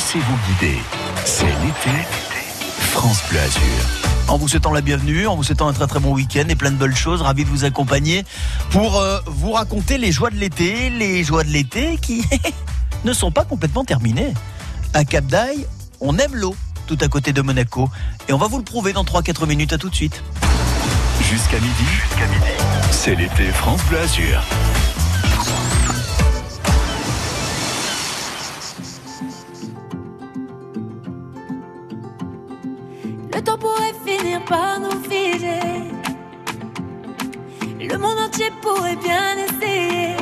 Laissez-vous guider. C'est l'été. France Bleu Azur. En vous souhaitant la bienvenue, en vous souhaitant un très très bon week-end et plein de belles choses, ravi de vous accompagner pour euh, vous raconter les joies de l'été, les joies de l'été qui ne sont pas complètement terminées. À Cap d'Aille, on aime l'eau, tout à côté de Monaco, et on va vous le prouver dans 3-4 minutes. À tout de suite. Jusqu'à midi, jusqu'à midi, c'est l'été France Bleu Azur. Nous. Le monde entier pourrait bien essayer.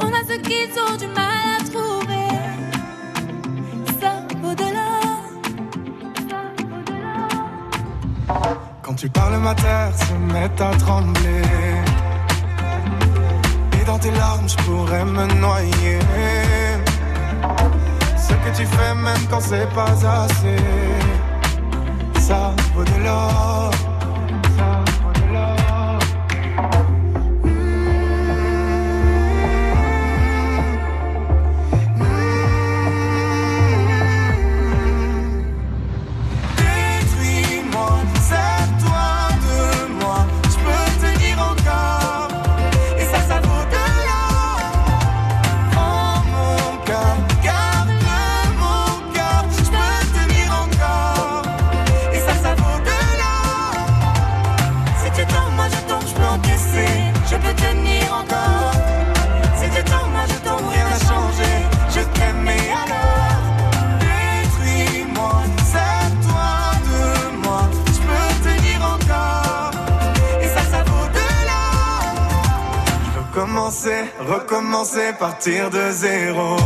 On a ce qu'ils ont du mal à trouver. Ça vaut de. Quand tu parles, ma terre se met à trembler. Et dans tes larmes, je pourrais me noyer. Ce que tu fais, même quand c'est pas assez, ça Je veux commencer, recommencer, partir de zéro.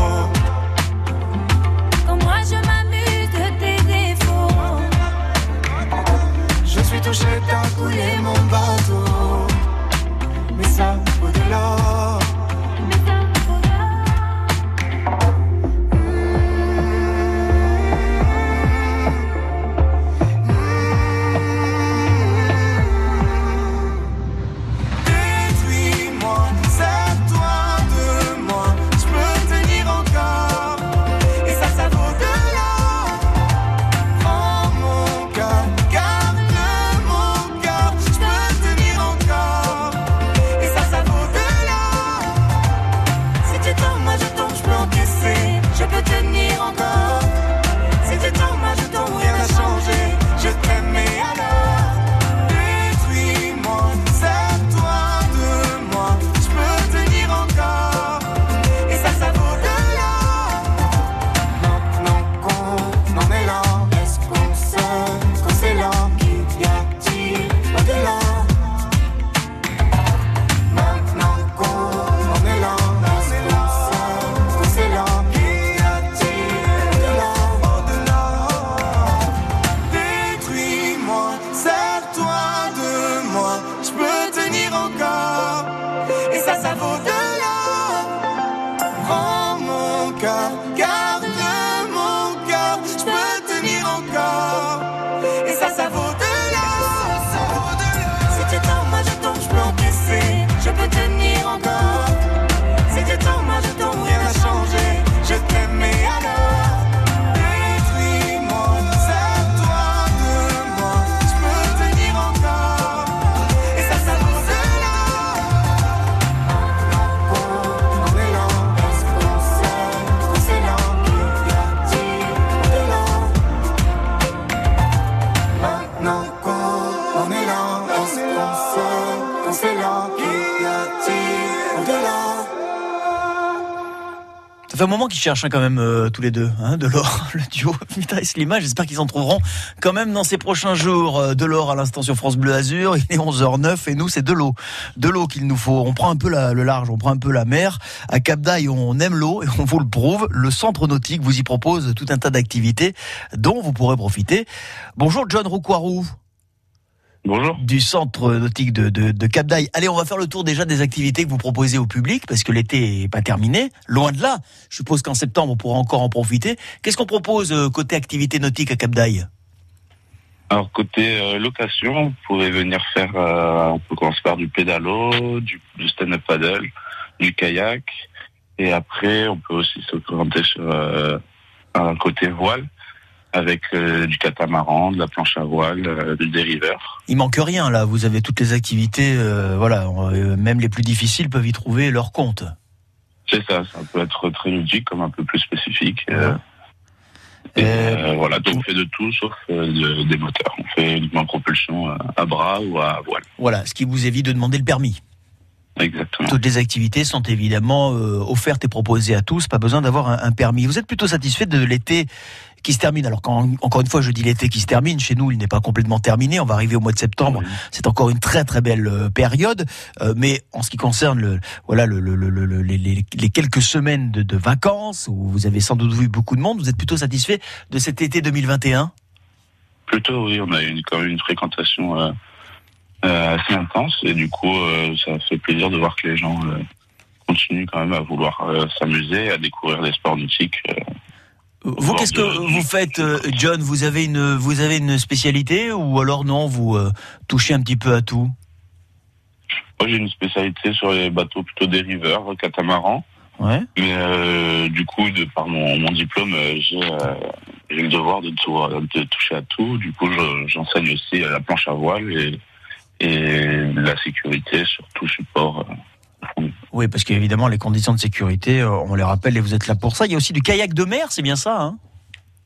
Qu'ils cherchent hein, quand même euh, tous les deux, hein, de l'or, le duo Mita et Slima. J'espère qu'ils en trouveront quand même dans ces prochains jours. Euh, de l'or à l'instant sur France Bleu Azur. Il est 11h09 et nous c'est de l'eau, de l'eau qu'il nous faut. On prend un peu le large, on prend un peu la mer. À Cap d'Aille, on aime l'eau et on vous le prouve. Le centre nautique vous y propose tout un tas d'activités dont vous pourrez profiter. Bonjour John Rouquarou Bonjour. du centre nautique de, de, de Cap d'Aille. Allez, on va faire le tour déjà des activités que vous proposez au public, parce que l'été est pas terminé, loin de là. Je suppose qu'en septembre, on pourra encore en profiter. Qu'est-ce qu'on propose euh, côté activité nautique à Cap d'Aille? Alors côté euh, location, vous pouvez venir faire, euh, on peut commencer par du pédalo, du, du stand-up paddle, du kayak, Et après, on peut aussi s'orienter sur euh, un côté voile avec euh, du catamaran, de la planche à voile, euh, du dériveur. Il manque rien là. Vous avez toutes les activités. euh, voilà, euh, même les plus difficiles peuvent y trouver leur compte. C'est ça, ça peut être très ludique comme un peu plus spécifique. Et, voilà, donc on fait de tout sauf de- des moteurs. On fait uniquement propulsion à bras ou à voile. Voilà, ce qui vous évite de demander le permis. Exactement. Toutes les activités sont évidemment euh, offertes et proposées à tous. Pas besoin d'avoir un, un permis. Vous êtes plutôt satisfait de l'été qui se termine. Alors quand encore une fois je dis l'été qui se termine, chez nous il n'est pas complètement terminé. On va arriver au mois de septembre. C'est encore une très très belle euh, période. Euh, mais en ce qui concerne le voilà le, le- le- le- les, quelques semaines de, de vacances où vous avez sans doute vu beaucoup de monde, vous êtes plutôt satisfait de cet été 2021 Plutôt, oui, on a une, quand même une fréquentation euh, assez intense et du coup, euh, ça fait plaisir de voir que les gens euh, continuent quand même à vouloir euh, s'amuser, à découvrir les sports nautiques. euh. Vous, qu'est-ce que de- vous faites, euh, John? Vous avez une, vous avez une spécialité ou alors non Vous euh, touchez un petit peu à tout? Moi, j'ai une spécialité sur les bateaux plutôt dériveurs, catamarans. Ouais. Mais euh, du coup, de par mon, mon diplôme, euh, j'ai euh, le devoir de, tout, de toucher à tout. Du coup, je- j'enseigne aussi à la planche à voile et, et la sécurité sur tout support. euh. Oui, parce qu'évidemment, les conditions de sécurité, euh, on les rappelle et vous êtes là pour ça. Il y a aussi du kayak de mer, c'est bien ça hein?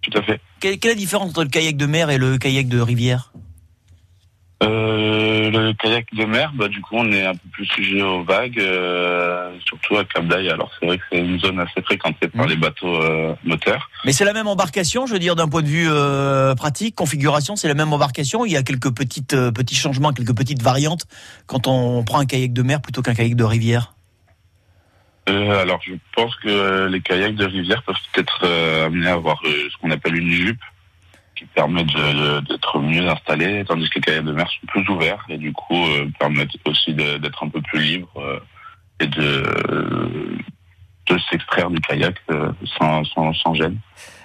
Tout à fait. quelle, quelle est la différence entre le kayak de mer et le kayak de rivière? Euh, le kayak de mer, bah, du coup, on est un peu plus sujet aux vagues, euh, surtout à Cap d'Aille. Alors, c'est vrai que c'est une zone assez fréquentée par Mhm. les bateaux euh, moteurs. Mais c'est la même embarcation, je veux dire, d'un point de vue euh, pratique, configuration, c'est la même embarcation. Il y a quelques petites, euh, petits changements, quelques petites variantes quand on prend un kayak de mer plutôt qu'un kayak de rivière? Euh, alors, je pense que les kayaks de rivière peuvent être euh, amenés à avoir ce qu'on appelle une jupe qui permet de- de- d'être mieux installé, tandis que les kayaks de mer sont plus ouverts et du coup euh, permettent aussi d'être un peu plus libre euh, et de, de s'extraire du kayak euh, sans, gêne.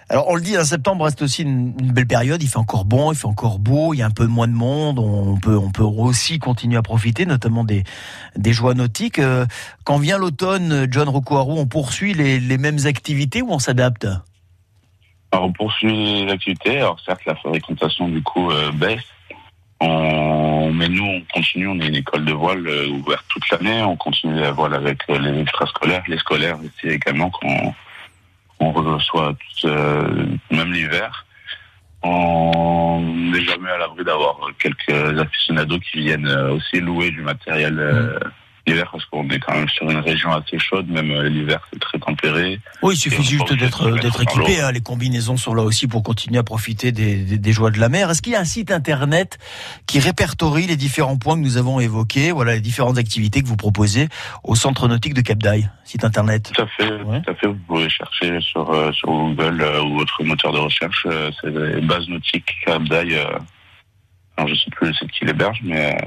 Alors on le dit, un septembre reste aussi une, belle période. Il fait encore bon, il fait encore beau, il y a un peu moins de monde. On peut, aussi continuer à profiter, notamment des, joies nautiques. Euh, Quand vient l'automne, John Rokuaru, on poursuit les mêmes activités ou on s'adapte? Alors, on poursuit les activités. Alors, certes, la fréquentation, du coup, euh, baisse. On... Mais nous, on continue. On est une école de voile euh, ouverte toute l'année. On continue la voile avec euh, les extrascolaires, les scolaires aussi également, qu'on on reçoit tous, euh, même l'hiver. On n'est jamais à l'abri d'avoir quelques aficionados qui viennent aussi louer du matériel l'hiver parce qu'on est quand même sur une région assez chaude. Même euh, l'hiver, c'est très tempéré. Oui, il suffit juste d'être équipé. hein. Les combinaisons sont là aussi pour continuer à profiter des, des- des joies de la mer. Est-ce qu'il y a un site internet qui répertorie les différents points que nous avons évoqués, voilà les différentes activités que vous proposez au centre nautique de Cap d'Aille Site internet? Tout à fait, Ouais. tout à fait. Vous pouvez chercher sur, euh, sur Google euh, ou autre moteur de recherche. euh, c'est les bases nautiques Cap d'Aille. Je sais plus le site qui l'héberge, mais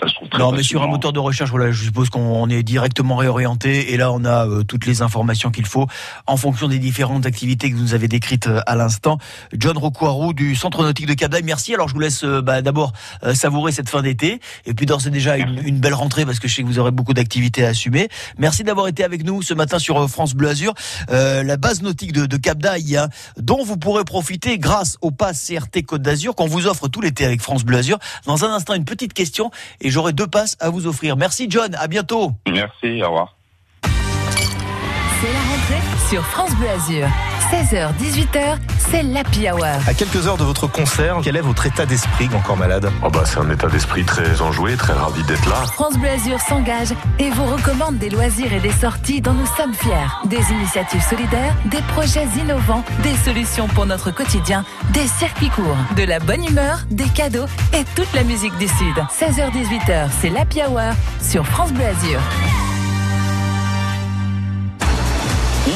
ça se trouve très Non, mais sur un moteur de recherche, voilà, je suppose qu'on est directement réorienté et là on a euh, toutes les informations qu'il faut en fonction des différentes activités que vous nous avez décrites euh, à l'instant. John Rokuaru du Centre nautique de Cap merci. Alors je vous laisse euh, bah, d'abord euh, savourer cette fin d'été et puis d'ores et déjà une, une belle rentrée parce que je sais que vous aurez beaucoup d'activités à assumer. Merci d'avoir été avec nous ce matin sur euh, France Bleu Azur, Euh, la base nautique de, de Cap d'Aille, hein, dont vous pourrez profiter grâce au pass CRT Côte d'Azur qu'on vous offre tout l'été avec France Bleu Azur. Dans un instant, une petite question et j'aurai deux passes à vous offrir. Merci John, à bientôt. Merci, au revoir. C'est la rentrée sur France Bleu Azur. 16h, 18h, c'est l'Happy Hour. À quelques heures de votre concert, quel est votre état d'esprit encore malade? Oh bah, c'est un état d'esprit très enjoué, très ravi d'être là. France Bleu Azur s'engage et vous recommande des loisirs et des sorties dont nous sommes fiers. Des initiatives solidaires, des projets innovants, des solutions pour notre quotidien, des circuits courts, de la bonne humeur, des cadeaux et toute la musique du Sud. 16h-18h, c'est l'Happy Hour sur France Bleu Azur.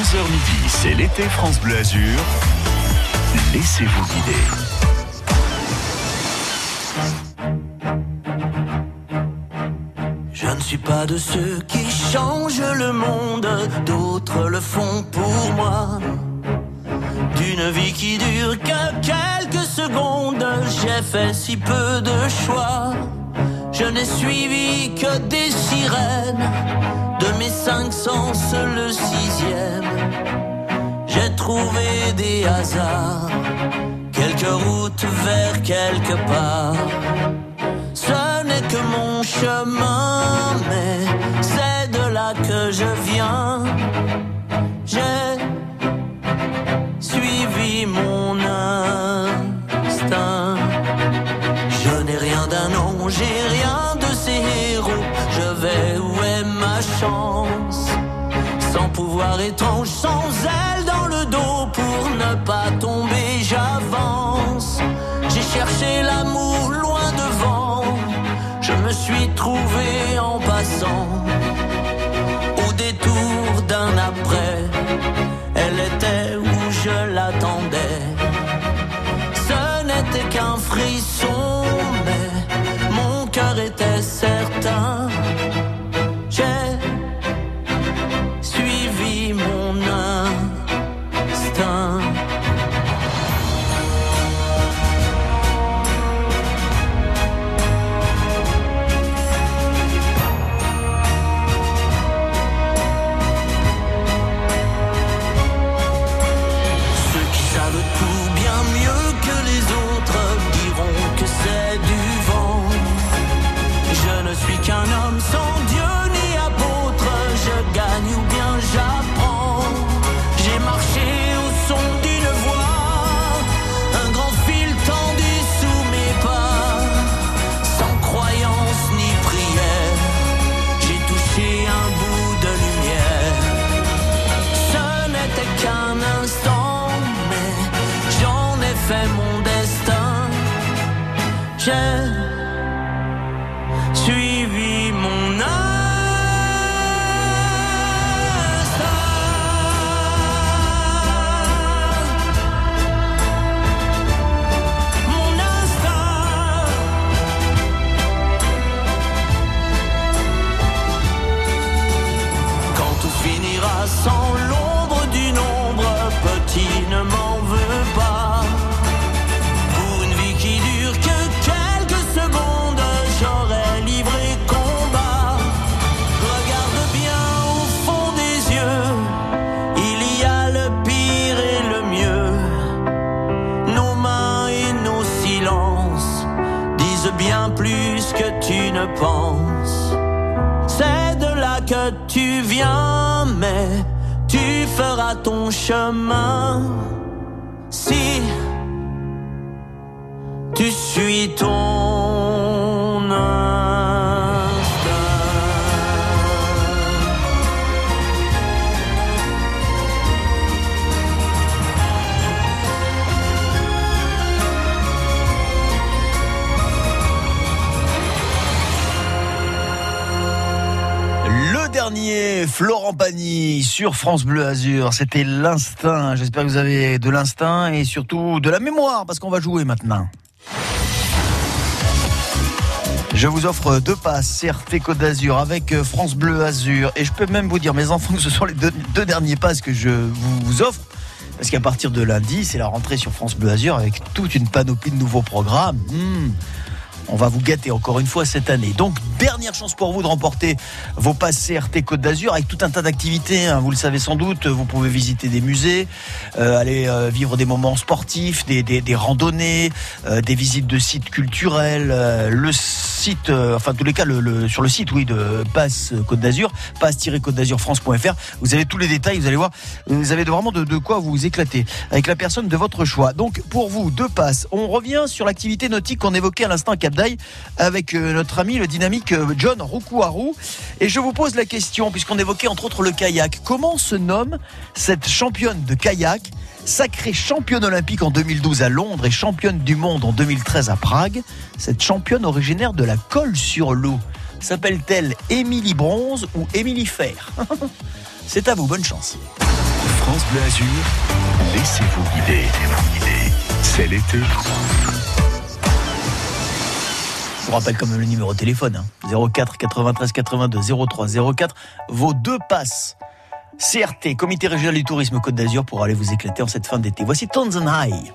11h midi, c'est l'été France Bleu Azur. Laissez-vous guider. Je ne suis pas de ceux qui changent le monde, d'autres le font pour moi. D'une vie qui dure que quelques secondes, j'ai fait si peu de choix. Je n'ai suivi que des sirènes, de mes cinq sens le sixième. J'ai trouvé des hasards, quelques routes vers quelque part. Ce n'est que mon chemin, mais c'est de là que je viens. J'ai suivi mon j'ai rien de ces héros. Je vais où est ma chance? Sans pouvoir étrange, sans aile dans le dos pour ne pas tomber, j'avance. J'ai cherché l'amour loin devant. Je me suis trouvé en passant dernier, Florent Pagny sur France Bleu Azur. C'était l'instinct. J'espère que vous avez de l'instinct et surtout de la mémoire parce qu'on va jouer maintenant. Je vous offre deux passes CRT Côte d'Azur avec euh, France Bleu Azur. Et je peux même vous dire, mes enfants, que ce sont les deux, derniers passes que je vous, vous offre. Parce qu'à partir de lundi, c'est la rentrée sur France Bleu Azur avec toute une panoplie de nouveaux programmes. Hmm. On va vous gâter encore une fois cette année. Donc, dernière chance pour vous de remporter vos passes CRT Côte d'Azur avec tout un tas d'activités. hein. Vous le savez sans doute, vous pouvez visiter des musées, euh, aller euh, vivre des moments sportifs, des, randonnées, euh, des visites de sites culturels. le site, enfin, en tous les cas, sur le site, oui, de Passe Côte d'Azur, passe-côte d'Azur France.fr, vous avez tous les détails, vous allez voir, vous avez vraiment de, de quoi vous éclater avec la personne de votre choix. Donc, pour vous, deux passes. On revient sur l'activité nautique qu'on évoquait à l'instant à Cap avec euh, notre ami le dynamique euh, John Roucouarou. Et je vous pose la question, puisqu'on évoquait entre autres le kayak. Comment se nomme cette championne de kayak Sacrée championne olympique en 2012 à Londres et championne du monde en 2013 à Prague, cette championne originaire de la colle sur l'eau? S'appelle-t-elle Émilie Bronze ou Émilie Fer? C'est à vous, bonne chance. France Bleu Azur, laissez-vous guider. C'est l'été. Je vous rappelle quand même le numéro de téléphone hein. 04 93 82 03 04. Vos deux passes CRT, Comité régional du tourisme Côte d'Azur, pour aller vous éclater en cette fin d'été. Voici Tonzen High.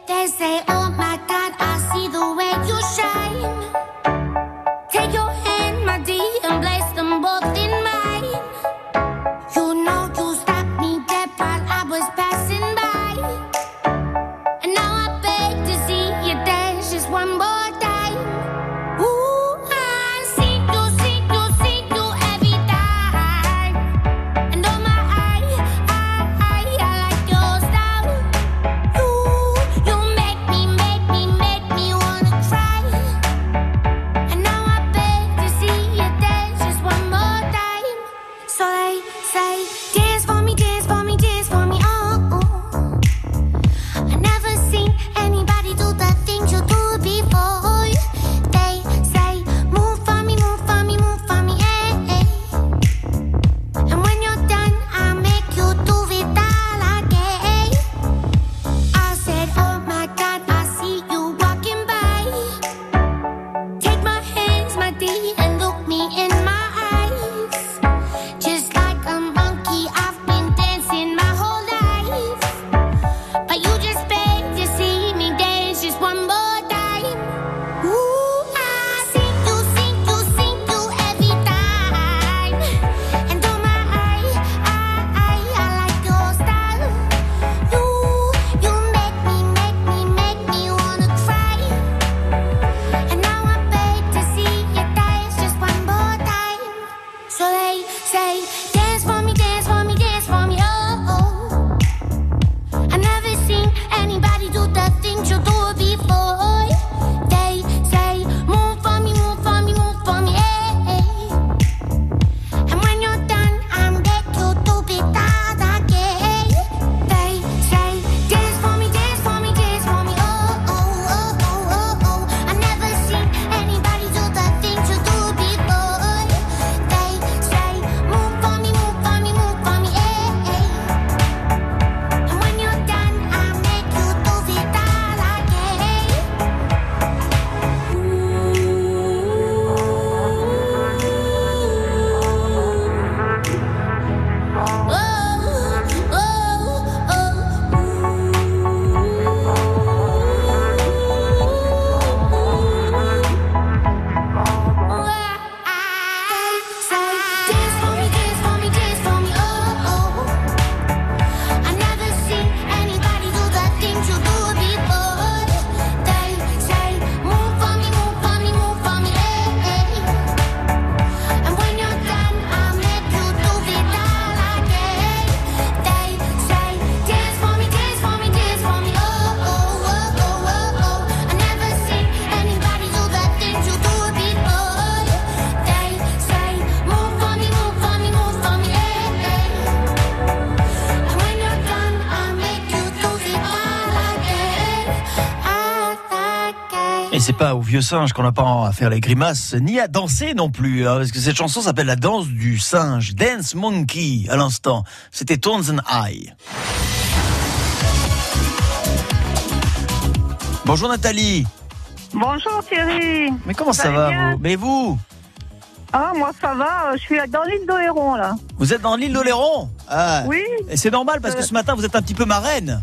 C'est pas au vieux singe qu'on n'a pas à faire les grimaces, ni à danser non plus, hein, parce que cette chanson s'appelle la danse du singe, Dance Monkey, à l'instant. C'était Tones and I. Bonjour Nathalie. Bonjour Thierry. Mais comment ça va vous? Mais vous? Ah, moi ça va, euh, je suis dans l'île d'Oléron là. Vous êtes dans l'île d'Oléron? Ah. Oui. Et c'est normal parce que ce matin vous êtes un petit peu marraine.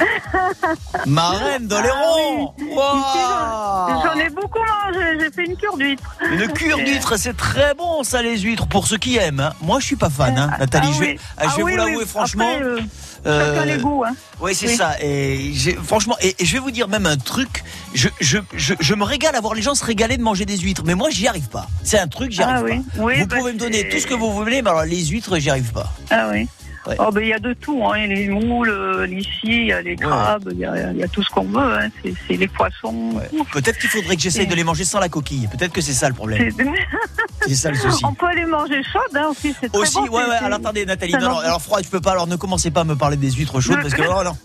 marraine d'Oléron. Ah oui. Wow. J'en ai beaucoup mangé, j'ai fait une cure d'huîtres. Une cure d'huîtres, c'est très bon ça les huîtres pour ceux qui aiment. hein. Moi je suis pas fan, hein, Nathalie. Ah je vais, oui. ah, je vais Ah oui, vous l'avouer franchement. Après, euh, euh, les goûts. Hein. Oui, c'est Oui. ça. Et franchement, et, et je vais vous dire même un truc. Je, je, je, je me régale à voir les gens se régaler de manger des huîtres, mais moi j'y arrive pas. C'est un truc, j'y Ah arrive pas. Oui, vous bah, pouvez me donner tout ce que vous voulez, mais alors les huîtres, j'y arrive pas. Ah oui. Ouais. Oh, ben il y a de tout, hein. Il y a les moules, euh, l'ici, il y a les crabes, il y, a, il y a tout ce qu'on veut. Hein. C'est- les poissons. Ouais. Peut-être qu'il faudrait que j'essaye de les manger sans la coquille. Peut-être que c'est ça le problème. C'est- ça le souci. On peut les manger chaudes hein, aussi, c'est très Aussi, bon. ouais, ouais. Alors attendez, Nathalie. Non, non, alors froid, je peux pas. Alors ne commencez pas à me parler des huîtres chaudes parce que non,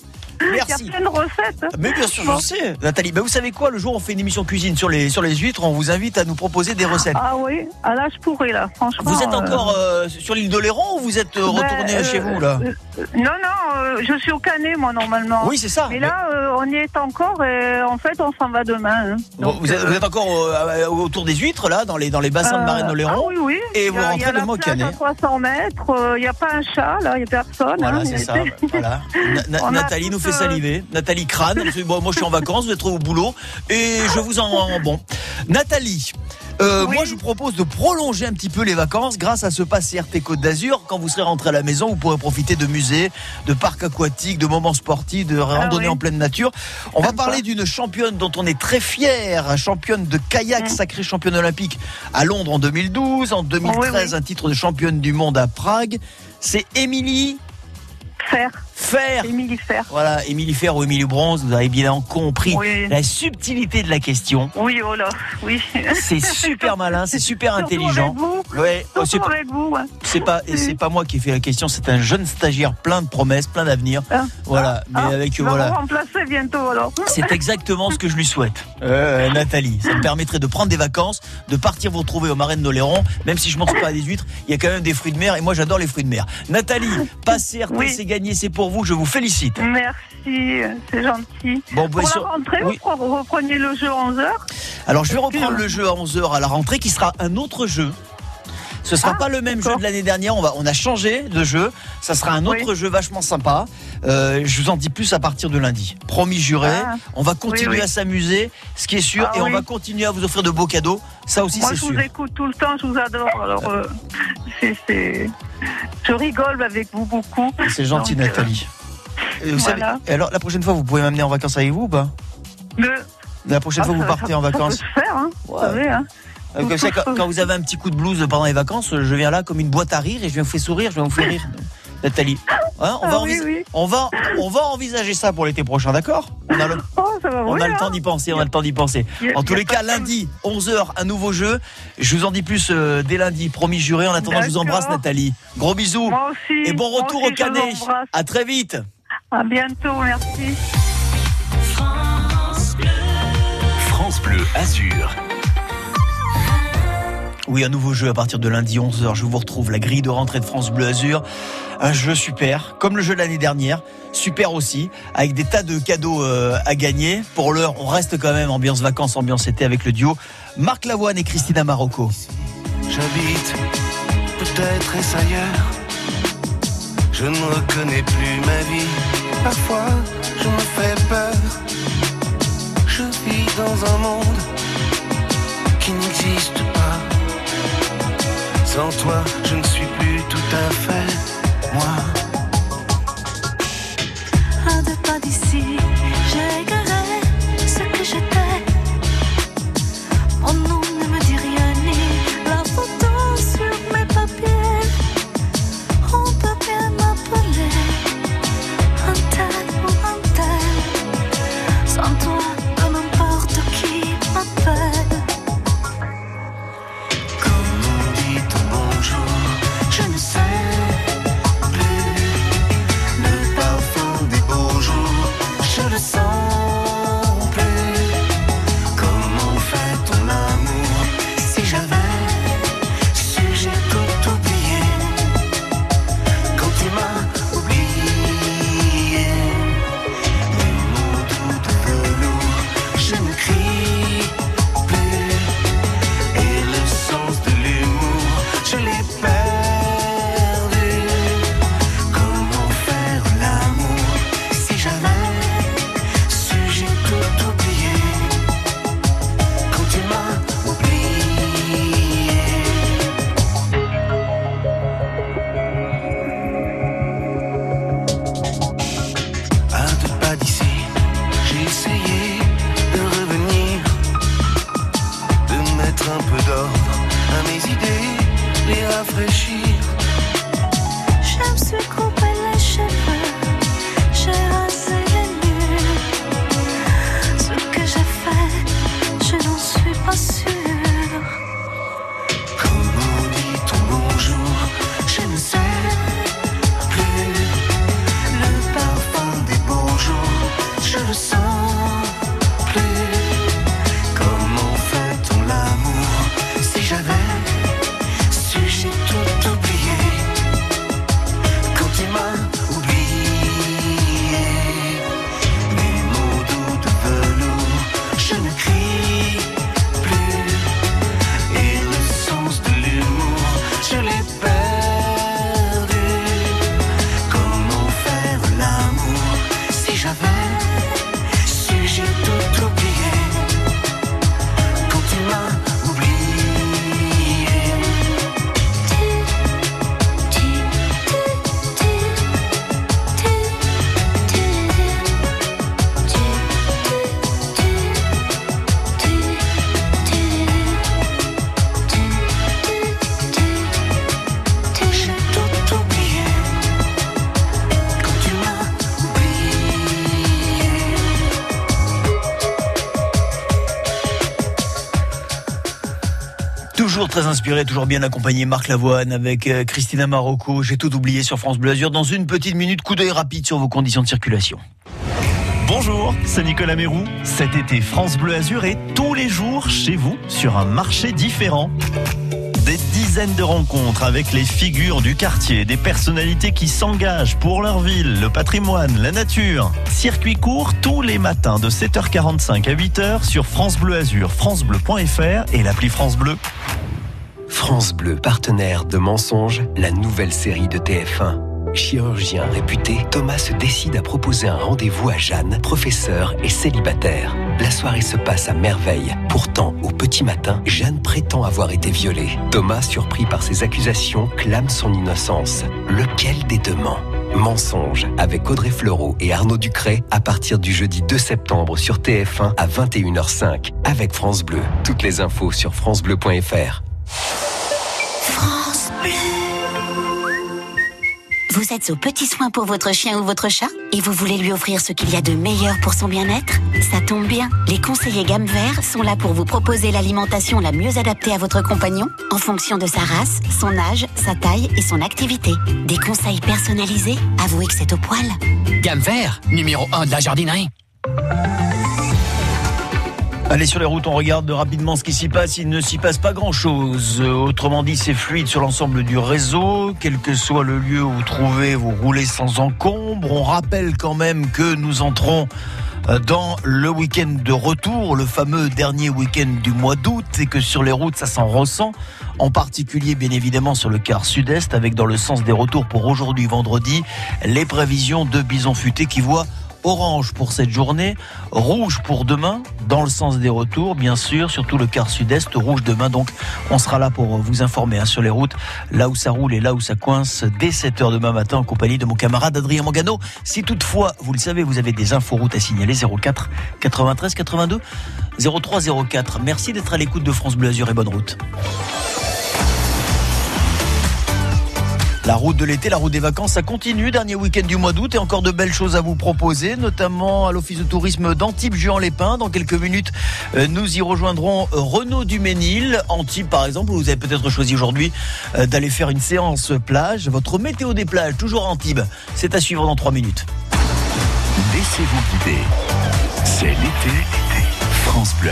non. Il y a Merci. plein de recettes. hein. Mais bien sûr, Bon. je sais, Nathalie. Ben, vous savez quoi Le jour où on fait une émission cuisine sur les sur les huîtres, on vous invite à nous proposer des recettes. Ah oui, ah là je pourrais là, franchement. Vous êtes euh, encore euh, sur l'île d'Oléron ou vous êtes euh, ben, retourné euh, chez vous là? Non, non, je suis au Canet moi normalement. Oui, c'est ça. Mais là, on y est encore et en fait, on s'en va demain. hein. Donc, vous, êtes, vous êtes encore autour des huîtres là, dans les dans les bassins de marine Ah d'Oléron. oui, oui. Et Il y vous a- rentrez il y a la au plage Canet. à 300 mètres, il n'y a pas un chat là, il n'y a personne. Voilà, hein. c'est ça. Voilà. Nathalie nous fait euh, saliver. Nathalie crâne. Elle fait, Bon, moi, je suis en vacances, vous êtes au boulot, et je vous en bon. Nathalie. euh, Oui. Moi, je vous propose de prolonger un petit peu les vacances grâce à ce pass CRT Côte d'Azur. Quand vous serez rentré à la maison, vous pourrez profiter de musées, de parcs aquatiques, de moments sportifs, de randonnées oui. en pleine nature. On va parler d'une championne dont on est très fier, championne de kayak, Mm. sacrée championne olympique à Londres en 2012, en 2013 Oui, oui. un titre de championne du monde à Prague. C'est Émilie Fer, Fer. Émilie Fer. Voilà, Émilie Fer ou Émilie Bronze, vous avez bien compris Oui. la subtilité de la question. Oui, oh là, oui. C'est super malin, c'est super intelligent. Avec vous. Ouais, oh, c'est pas, avec vous. hein. c'est pas, pas moi qui ai fait la question, c'est un jeune stagiaire plein de promesses, plein d'avenir. Ah. Voilà, mais Ah, avec vas voilà. vous remplacer bientôt alors. C'est exactement ce que je lui souhaite, euh, Nathalie. Ça me permettrait de prendre des vacances, de partir vous retrouver au marais de Noléron. Même si je mange pas des huîtres, il y a quand même des fruits de mer et moi j'adore les fruits de mer. Nathalie, passez RT, Oui. C'est gagné, c'est pour vous. Je vous félicite. Merci, c'est gentil. Bon, Pour sûr- la rentrée, oui. vous pre- repreniez le jeu 11h Alors je vais reprendre le jeu à 11h à la rentrée qui sera un autre jeu. Ce sera Ah, pas le même jeu de l'année dernière, on, va, on a changé de jeu. Ça sera un autre Oui. jeu vachement sympa. Euh, je vous en dis plus à partir de lundi. Promis juré, Ah. on va continuer Oui, oui. à s'amuser, ce qui est sûr, Ah et on va continuer à vous offrir de beaux cadeaux. Ça aussi Moi, c'est je sûr. vous écoute tout le temps, je vous adore. Alors, euh, c'est, je rigole avec vous beaucoup. C'est gentil Donc, euh, Nathalie. Et vous voilà. savez- alors la prochaine fois vous pouvez m'amener en vacances avec vous ou pas? Le... La prochaine Ah, fois vous ça- partez ça- en ça vacances. peut se faire, hein, vous Ouais. savez, hein. Euh, Comme ça, quand, quand vous avez un petit coup de blues pendant les vacances, je viens là comme une boîte à rire et je viens vous faire sourire, je viens vous faire rire. Nathalie, Hein, on, Ah va oui, envis- oui. on, va, on va envisager ça pour l'été prochain, d'accord On a le, Oh, ça va on oui, a le temps d'y penser, on a le temps d'y penser. En tous les cas, lundi, 11h, un nouveau jeu. Je vous en dis plus euh, dès lundi, promis juré. En attendant, je vous embrasse, Nathalie. Gros bisous. Moi aussi. Et bon retour aussi, au Canet. À très vite. À bientôt, merci. France Bleu Azur. Oui, un nouveau jeu à partir de lundi 11h. Je vous retrouve la grille de rentrée de France Bleu Azur. Un jeu super, comme le jeu de l'année dernière. Super aussi, avec des tas de cadeaux euh, à gagner. Pour l'heure, on reste quand même ambiance vacances, ambiance été avec le duo Marc Lavoine et Christina Marocco. J'habite peut-être ailleurs. Je ne reconnais plus ma vie. Parfois, je me fais peur. Je vis dans un monde qui n'existe. Sans toi, je ne suis plus tout à fait moi. Très inspiré, toujours bien accompagné Marc Lavoine avec euh, Christina Marocco. J'ai tout oublié sur France Bleu Azur. Dans une petite minute, coup d'œil rapide sur vos conditions de circulation. Bonjour, c'est Nicolas Mérou. Cet été, France Bleu Azur est tous les jours chez vous sur un marché différent. Des dizaines de rencontres avec les figures du quartier, des personnalités qui s'engagent pour leur ville, le patrimoine, la nature. Circuit court tous les matins de 7h45 à 8h sur France Bleu Azur, francebleu.fr et l'appli France Bleu. France Bleu, partenaire de Mensonges, la nouvelle série de TF1. Chirurgien réputé, Thomas se décide à proposer un rendez-vous à Jeanne, professeure et célibataire. La soirée se passe à merveille. Pourtant, au petit matin, Jeanne prétend avoir été violée. Thomas, surpris par ces accusations, clame son innocence. Lequel des deux ment? Mensonge avec Audrey Fleurot et Arnaud Ducret à partir du jeudi 2 septembre sur TF1 à 21h05 avec France Bleu. Toutes les infos sur francebleu.fr. France. Vous êtes aux petits soins pour votre chien ou votre chat et vous voulez lui offrir ce qu'il y a de meilleur pour son bien-être? Ça tombe bien, les conseillers gamme vert sont là pour vous proposer l'alimentation la mieux adaptée à votre compagnon en fonction de sa race, son âge, sa taille et son activité. Des conseils personnalisés? Avouez que c'est au poil. Gamme vert, numéro 1 de la jardinerie. Allez sur les routes, on regarde rapidement ce qui s'y passe. Il ne s'y passe pas grand-chose. Autrement dit, c'est fluide sur l'ensemble du réseau. Quel que soit le lieu où vous trouvez, vous roulez sans encombre. On rappelle quand même que nous entrons euh, dans le week-end de retour, le fameux dernier week-end du mois d'août, et que sur les routes, ça s'en ressent. En particulier, bien évidemment, sur le quart sud-est, avec dans le sens des retours pour aujourd'hui, vendredi, les prévisions de bison futé qui voient orange pour cette journée, rouge pour demain, dans le sens des retours, bien sûr, surtout le quart sud-est, rouge demain. Donc, on sera là pour vous informer hein, sur les routes, là où ça roule et là où ça coince, dès 7h demain matin, en compagnie de mon camarade Adrien Mangano. Si toutefois, vous le savez, vous avez des infos routes à signaler, 04 93 82 03 04. Merci d'être à l'écoute de France Bleu Azur et bonne route. La route de l'été, la route des vacances, ça continue. Dernier week-end du mois d'août et encore de belles choses à vous proposer, notamment à l'Office de tourisme d'Antibes, Juan-les-Pins. Dans quelques minutes, euh, nous y rejoindrons Renaud Duménil. Antibes, par exemple, vous avez peut-être choisi aujourd'hui euh, d'aller faire une séance plage. Votre météo des plages, toujours Antibes, c'est à suivre dans trois minutes. Laissez-vous guider. C'est l'été. France Bleu.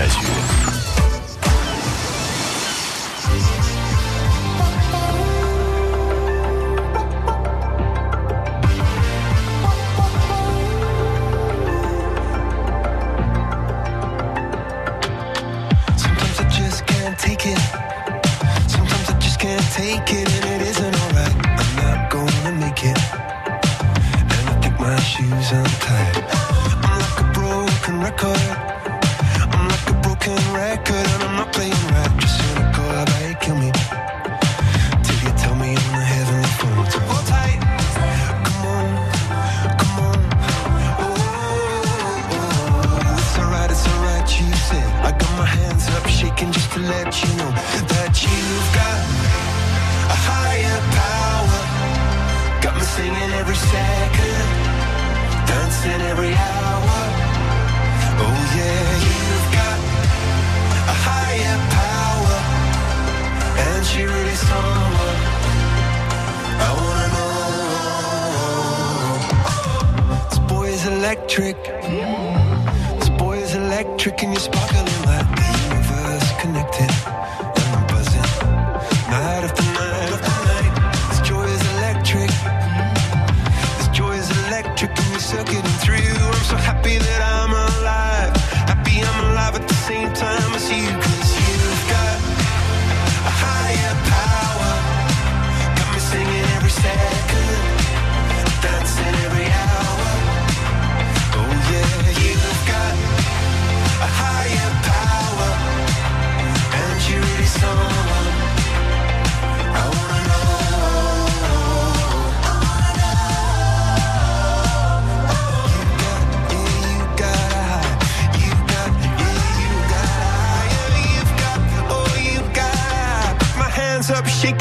She really someone I wanna know. This boy is electric. This boy is electric, and you're sparkling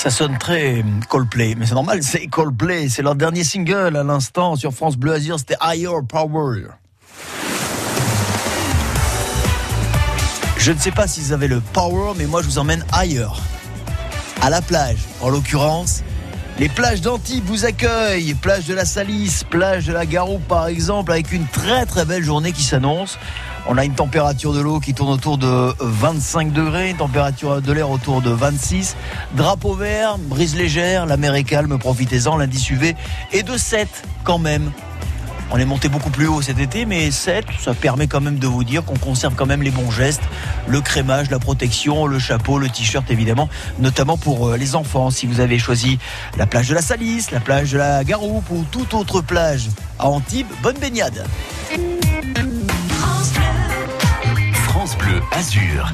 Ça sonne très Coldplay, mais c'est normal, c'est Coldplay, c'est leur dernier single à l'instant sur France Bleu Azur, c'était Higher Power. Je ne sais pas s'ils avaient le power, mais moi je vous emmène ailleurs. À la plage, en l'occurrence. Les plages d'Antibes vous accueillent, plage de la Salisse, plage de la Garoupe par exemple, avec une très très belle journée qui s'annonce. On a une température de l'eau qui tourne autour de 25 degrés, une température de l'air autour de 26. Drapeau vert, brise légère, la mer est calme, profitez-en, l'indice UV est de 7 quand même. On est monté beaucoup plus haut cet été, mais 7, ça permet quand même de vous dire qu'on conserve quand même les bons gestes, le crémage, la protection, le chapeau, le t-shirt évidemment, notamment pour euh, les enfants. Si vous avez choisi la plage de la Salisse, la plage de la Garoupe ou toute autre plage à Antibes, bonne baignade. France Bleu Azur.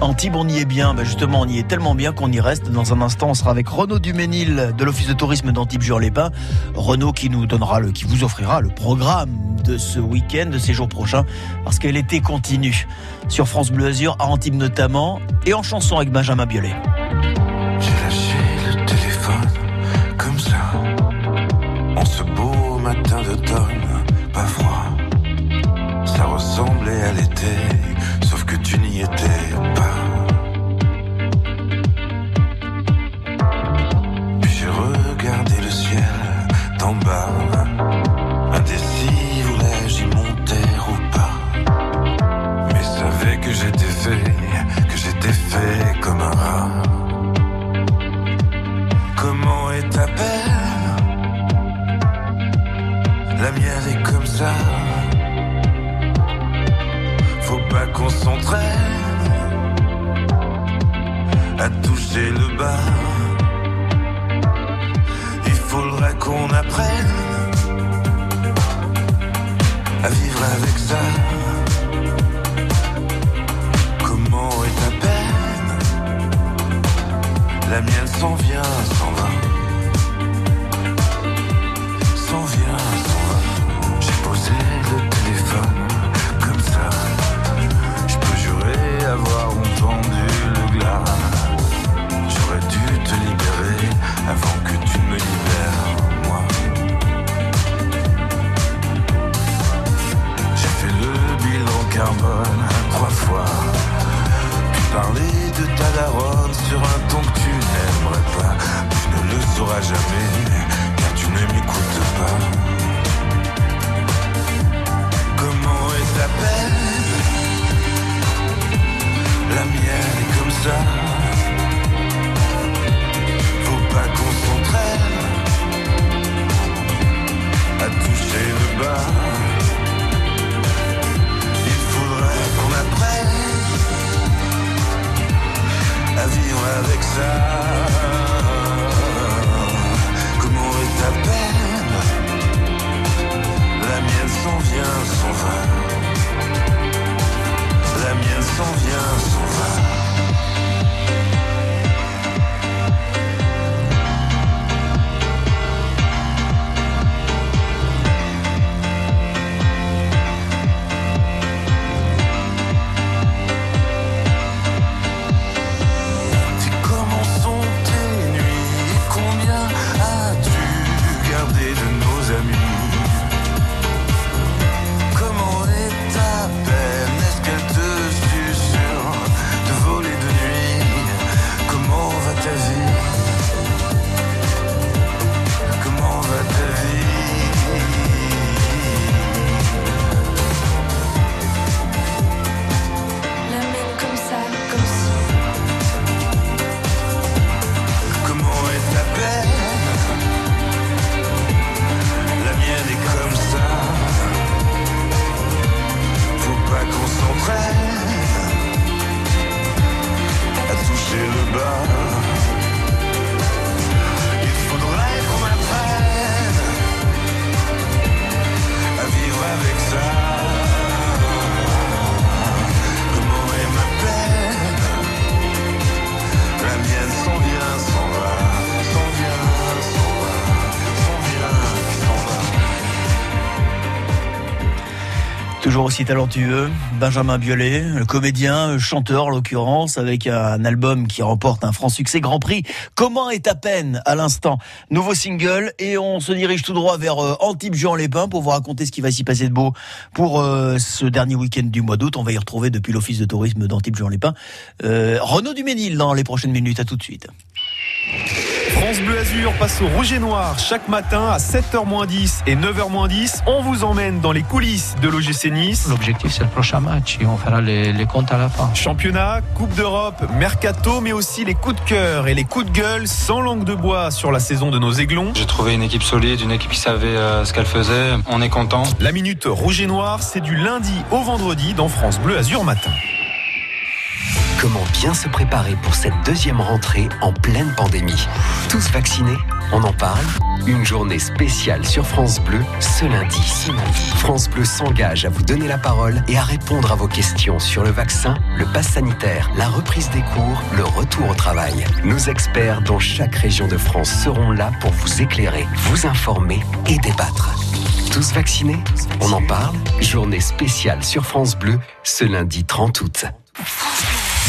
Antibes, on y est bien. Ben justement, on y est tellement bien qu'on y reste. Dans un instant, on sera avec Renaud Duménil de l'Office de tourisme d'Antibes-Jure-les-Pins. Renaud qui nous donnera le, qui vous offrira le programme de ce week-end, de ces jours prochains, parce que l'été continue. Sur France Bleu Azur, à Antibes notamment, et en chanson avec Benjamin Biolay. Talentueux, Benjamin Biolay, comédien, chanteur en l'occurrence, avec un album qui remporte un franc succès Grand Prix. Comment est à peine à l'instant Nouveau single? Et on se dirige tout droit vers euh, Antibes Jean Lépin pour vous raconter ce qui va s'y passer de beau pour euh, ce dernier week-end du mois d'août. On va y retrouver depuis l'office de tourisme d'Antibes Jean Lépin euh, Renaud Duménil dans les prochaines minutes. À tout de suite. France Bleu Azur passe au rouge et noir chaque matin à 7h10 et 9h10. On vous emmène dans les coulisses de l'OGC Nice. L'objectif, c'est le prochain match et on fera les, les comptes à la fin. Championnat, Coupe d'Europe, Mercato, mais aussi les coups de cœur et les coups de gueule sans langue de bois sur la saison de nos aiglons. J'ai trouvé une équipe solide, une équipe qui savait euh, ce qu'elle faisait. On est content. La minute rouge et noir, c'est du lundi au vendredi dans France Bleu Azur Matin. Comment bien se préparer pour cette deuxième rentrée en pleine pandémie Tous vaccinés On en parle Une journée spéciale sur France Bleu ce lundi. France Bleu s'engage à vous donner la parole et à répondre à vos questions sur le vaccin, le pass sanitaire, la reprise des cours, le retour au travail. Nos experts dans chaque région de France seront là pour vous éclairer, vous informer et débattre. Tous vaccinés On en parle Journée spéciale sur France Bleu ce lundi 30 août.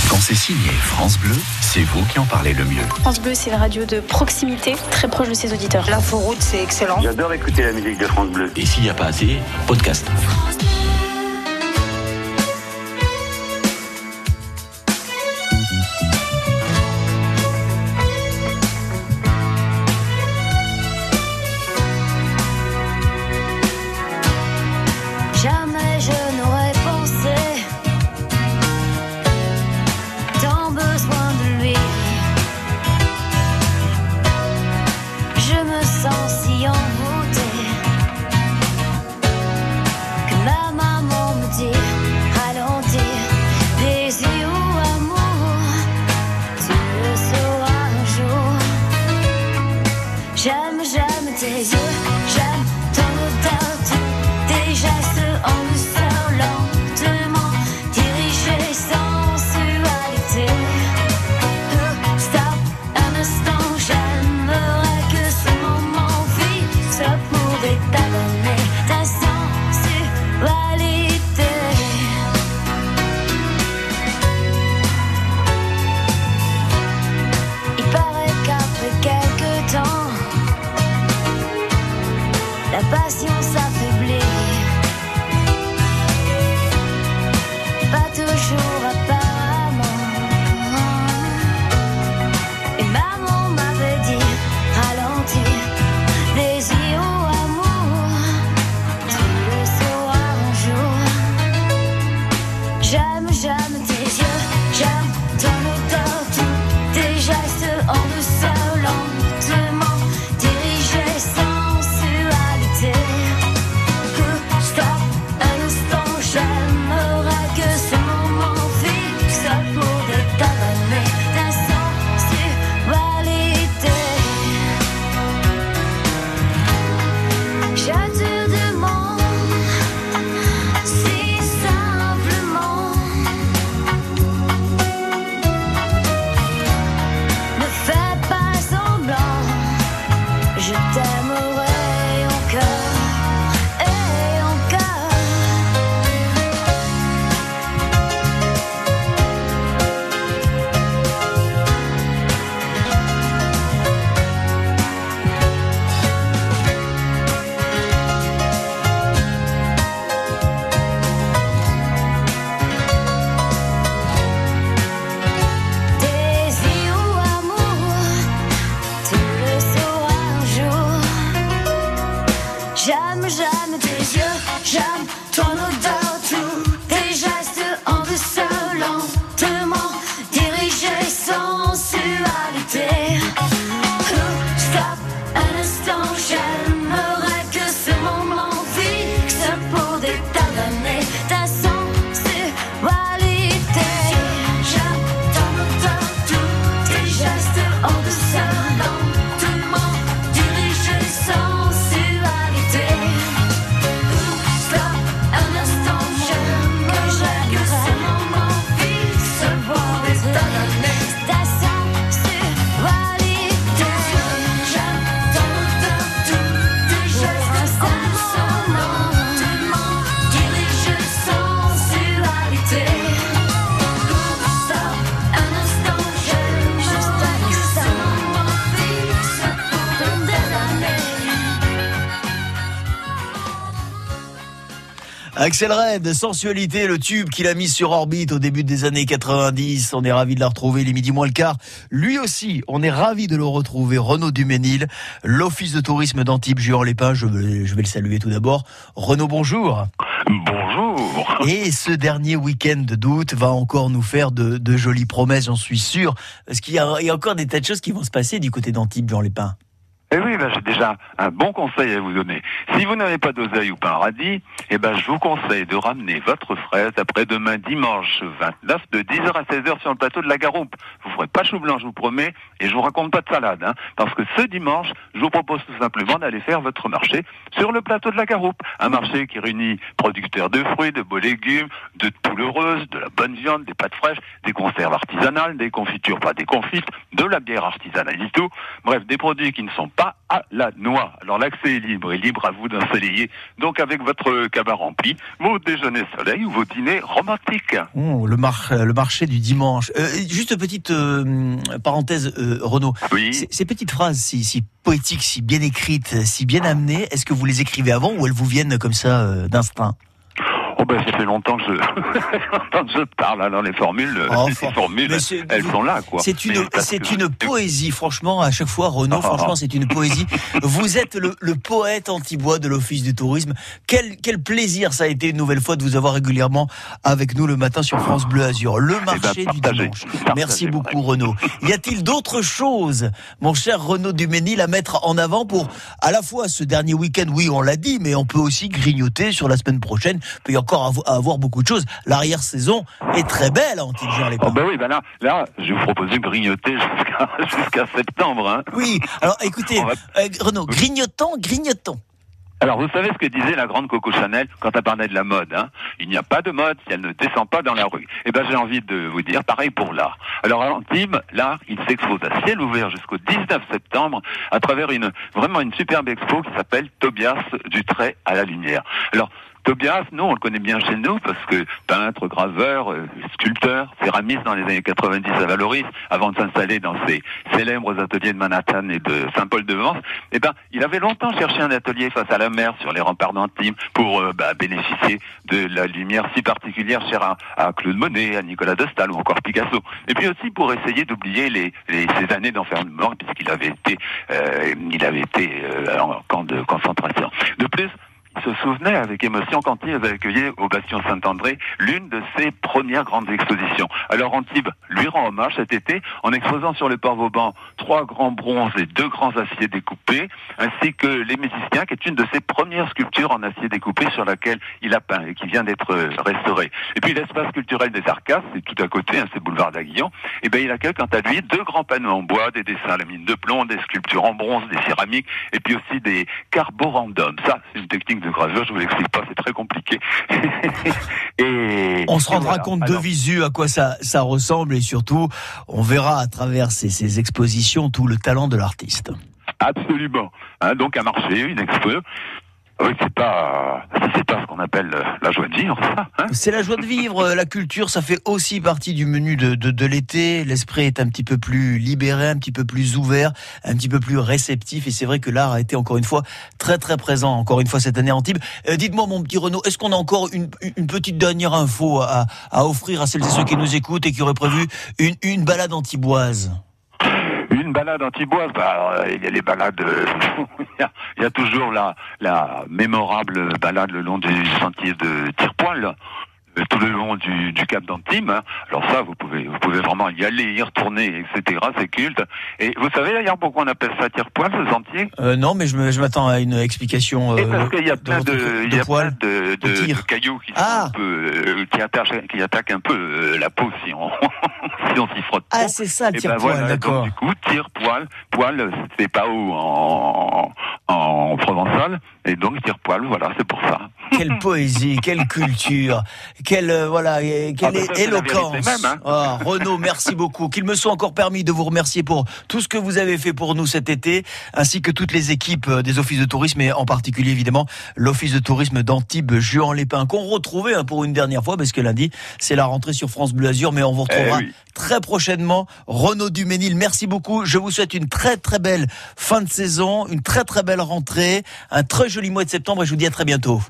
Quand c'est signé France Bleu, c'est vous qui en parlez le mieux. France Bleu, c'est une radio de proximité, très proche de ses auditeurs. L'inforoute, c'est excellent. J'adore écouter la musique de France Bleu. Et s'il n'y a pas assez, podcast. Axel Red, sensualité, le tube qu'il a mis sur orbite au début des années 90. On est ravi de la retrouver, les midi moins le quart. Lui aussi, on est ravi de le retrouver. Renaud Duménil, l'Office de tourisme d'Antibes, Juan Lépin. Je vais, je vais le saluer tout d'abord. Renaud, bonjour. Bonjour. Et ce dernier week-end d'août va encore nous faire de, de jolies promesses, j'en suis sûr. Parce qu'il y, y a encore des tas de choses qui vont se passer du côté d'Antibes, Juan Lépin. Eh oui, ben, j'ai déjà un bon conseil à vous donner. Si vous n'avez pas d'oseille ou pain radis, eh ben, je vous conseille de ramener votre fraise après-demain dimanche 29 de 10h à 16h sur le plateau de la Garoupe. Vous ferez pas chou blanc, je vous promets, et je vous raconte pas de salade, hein, parce que ce dimanche, je vous propose tout simplement d'aller faire votre marché sur le plateau de la Garoupe. Un marché qui réunit producteurs de fruits, de beaux légumes, de poules de la bonne viande, des pâtes fraîches, des conserves artisanales, des confitures pas des confites, de la bière artisanale et tout. Bref, des produits qui ne sont pas à la noix. Alors l'accès est libre et libre à vous d'ensoleiller. Donc avec votre cabas rempli, vos déjeuners soleil ou vos dîners romantiques. Oh, le, mar- le marché du dimanche. Euh, juste petite euh, parenthèse, euh, Renaud. Ces, ces petites phrases si, si poétiques, si bien écrites, si bien amenées, est-ce que vous les écrivez avant ou elles vous viennent comme ça d'instinct? Oh ben ça fait longtemps que je, longtemps que je parle. Alors les formules, Oh, les for- formules, elles sont là quoi. C'est une, c'est que- une poésie, franchement, à chaque fois, Renaud, Ah, franchement, ah. c'est une poésie. Vous êtes le, le poète antibois de l'Office du tourisme. Quel, quel plaisir ça a été une nouvelle fois de vous avoir régulièrement avec nous le matin sur France Bleu Azur. Le marché du dimanche. Merci beaucoup, Renaud. Y a-t-il d'autres choses, mon cher Renaud Duménil, à mettre en avant pour, à la fois ce dernier week-end, oui, on l'a dit, mais on peut aussi grignoter sur la semaine prochaine. Il peut y encore avo- avoir beaucoup de choses. L'arrière-saison est très belle à Jean Lépin. Oh ben oui, ben là, là, je vais vous proposer de grignoter jusqu'à septembre. Hein. Oui, alors écoutez, va- euh, Renaud, grignotons, grignotons. Alors, vous savez ce que disait la grande Coco Chanel quand elle parlait de la mode hein? Il n'y a pas de mode si elle ne descend pas dans la rue. Eh ben, j'ai envie de vous dire pareil pour l'art. Alors, à Antibes, l'art, il s'expose à ciel ouvert jusqu'au 19 septembre à travers une vraiment une superbe expo qui s'appelle Tobias du trait à la lumière. Alors, Tobias, nous, on le connaît bien chez nous parce que peintre, graveur, euh, sculpteur, céramiste dans les années 90 à Valoris, avant de s'installer dans ses célèbres ateliers de Manhattan et de Saint-Paul-de-Vence, eh ben, il avait longtemps cherché un atelier face à la mer sur les remparts d'Antibes pour euh, bah, bénéficier de la lumière si particulière chère à, Claude Monet, à Nicolas de Staël ou encore Picasso. Et puis aussi pour essayer d'oublier les, ces années d'enfermement puisqu'il avait été, euh, il avait été euh, en camp de concentration. De plus, se souvenait avec émotion quand il avait accueilli au Bastion Saint-André l'une de ses premières grandes expositions. Alors Antibes lui rend hommage cet été en exposant sur le port Vauban trois grands bronzes et deux grands aciers découpés, ainsi que les musiciens, qui est une de ses premières sculptures en acier découpé sur laquelle il a peint et qui vient d'être euh, restaurée. Et puis l'espace culturel des Arcas, c'est tout à côté, hein, c'est boulevard d'Aguillon, et ben il accueille quant à lui deux grands panneaux en bois, des dessins à la mine de plomb, des sculptures en bronze, des céramiques, et puis aussi des carborandums. Ça, c'est une technique de gravure, je vous l'explique pas, c'est très compliqué. et On se rendra voilà. compte de visu à quoi ça, ça ressemble et surtout, on verra à travers ces, ces expositions tout le talent de l'artiste. Absolument. Hein, donc un marché, une expo. Oui, c'est pas, c'est pas ce qu'on appelle euh, la joie de vivre. Hein C'est la joie de vivre, euh, la culture, ça fait aussi partie du menu de, de, de l'été. L'esprit est un petit peu plus libéré, un petit peu plus ouvert, un petit peu plus réceptif. Et c'est vrai que l'art a été encore une fois très très présent, encore une fois cette année à Antibes. Euh, Dites-moi, mon petit Renaud, est-ce qu'on a encore une, une petite dernière info à, à offrir à celles et ceux qui nous écoutent et qui auraient prévu une, une balade antiboise? Une balade antiboise, bah, euh, il y a les balades, euh, il y a- toujours la, la mémorable balade le long du sentier de Tirepoil, tout le long du, du Cap d'Antibes. hein. Alors ça, vous pouvez, vous pouvez vraiment y aller, y retourner, etc. C'est culte. Et vous savez d'ailleurs pourquoi on appelle ça Tirepoil, ce sentier? Euh, Non, mais je m'attends à une explication. Et euh, parce qu'il y a plein de, poils. de, de- cailloux qui, Ah. un peu, euh, qui, attaquent, qui attaquent un peu la peau si on si on s'y frotte. Ah, c'est ça, le ben tire-poil, voilà, d'accord. Du coup, tire poil, poil, c'est pas haut en, en provençal, et donc tire poil, voilà, c'est pour ça. Quelle poésie, quelle culture, quelle euh, voilà, quelle Ah, bah, ça, éloquence. même, hein. Ah, Renaud, merci beaucoup. Qu'il me soit encore permis de vous remercier pour tout ce que vous avez fait pour nous cet été, ainsi que toutes les équipes euh, des offices de tourisme et en particulier évidemment l'office de tourisme d'Antibes, Juan-les-Pins, qu'on retrouvait hein, pour une dernière fois parce que lundi c'est la rentrée sur France Bleu Azur, mais on vous retrouvera Eh oui. très prochainement. Renaud Duménil, merci beaucoup. Je vous souhaite une très très belle fin de saison, une très très belle rentrée, un très joli mois de septembre et je vous dis à très bientôt.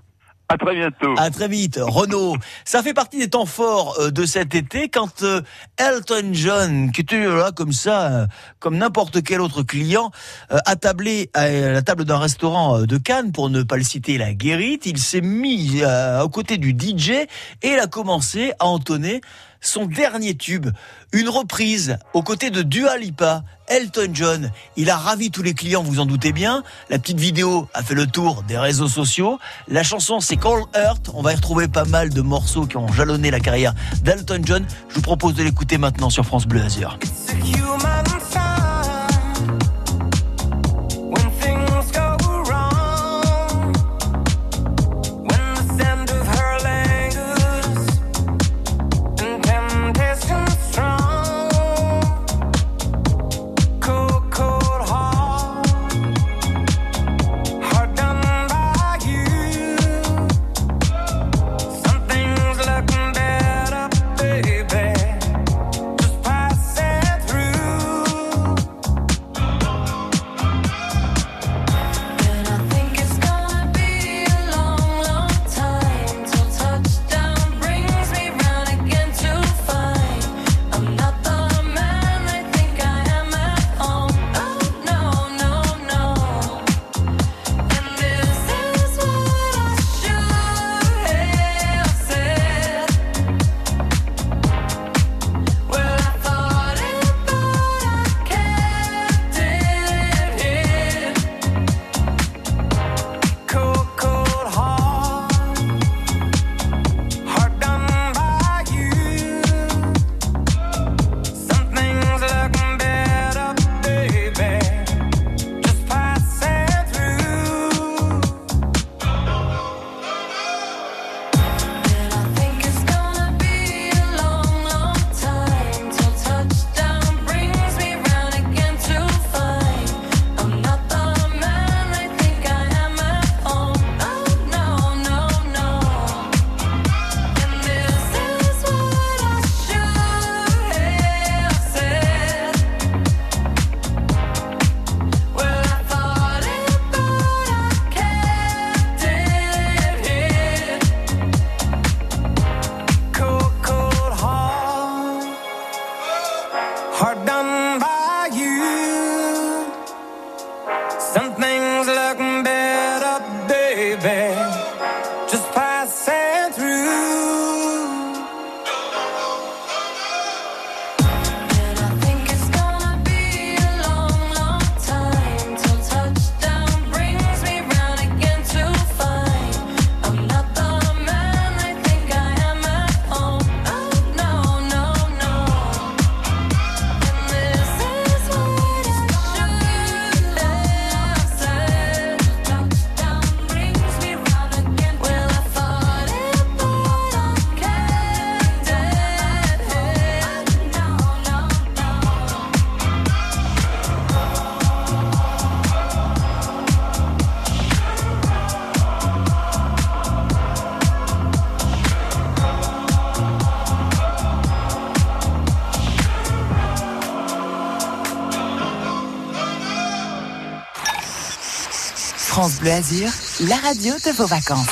À très bientôt. À très vite, Renaud. Ça fait partie des temps forts euh, de cet été quand euh, Elton John, qui était là comme ça, euh, comme n'importe quel autre client, euh, attablé à la table d'un restaurant euh, de Cannes, pour ne pas le citer, la guérite, il s'est mis euh, aux côtés du DJ et il a commencé à entonner son dernier tube, une reprise aux côtés de Dua Lipa, Elton John. Il a ravi tous les clients, vous en doutez bien. La petite vidéo a fait le tour des réseaux sociaux. La chanson, c'est Call Earth. On va y retrouver pas mal de morceaux qui ont jalonné la carrière d'Elton John. Je vous propose de l'écouter maintenant sur France Bleu Azur. France Bleu la radio de vos vacances.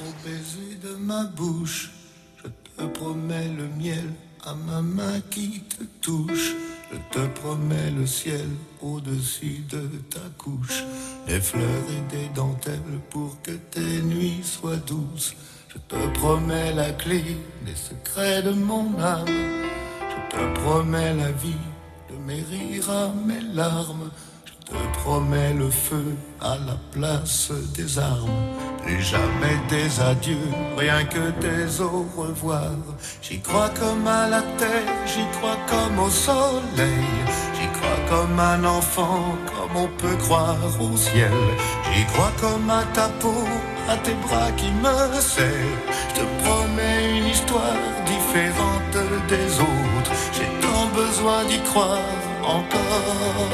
Au baiser de ma bouche, je te promets le miel à ma main qui te touche. Je te promets le ciel au-dessus de ta couche, des fleurs et des dentelles pour que tes nuits soient douces. Je te promets la clé des secrets de mon âme. Je te promets la vie de mes rires à mes larmes. Je te promets le feu à la place des armes. Plus jamais des adieux, rien que des au revoir. J'y crois comme à la terre, j'y crois comme au soleil. J'y crois comme un enfant, comme on peut croire au ciel. J'y crois comme à ta peau, à tes bras qui me serrent. Je te promets une histoire différente des autres d'y croire encore.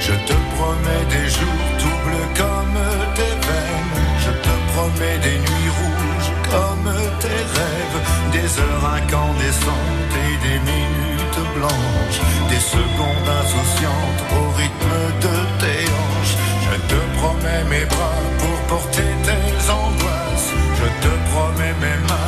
Je te promets des jours doubles comme tes veines. Je te promets des nuits rouges comme tes rêves. Des heures incandescentes et des minutes blanches. Des secondes insouciantes au rythme de tes hanches. Je te promets mes bras pour porter tes angoisses. Je te promets mes mains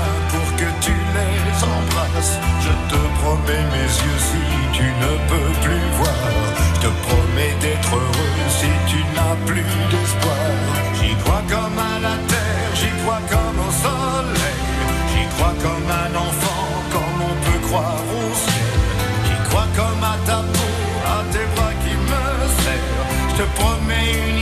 je te promets mes yeux si tu ne peux plus voir. Je te promets d'être heureux si tu n'as plus d'espoir. J'y crois comme à la terre, j'y crois comme au soleil. J'y crois comme un enfant, comme on peut croire au ciel. J'y crois comme à ta peau, à tes bras qui me serrent. Je te promets une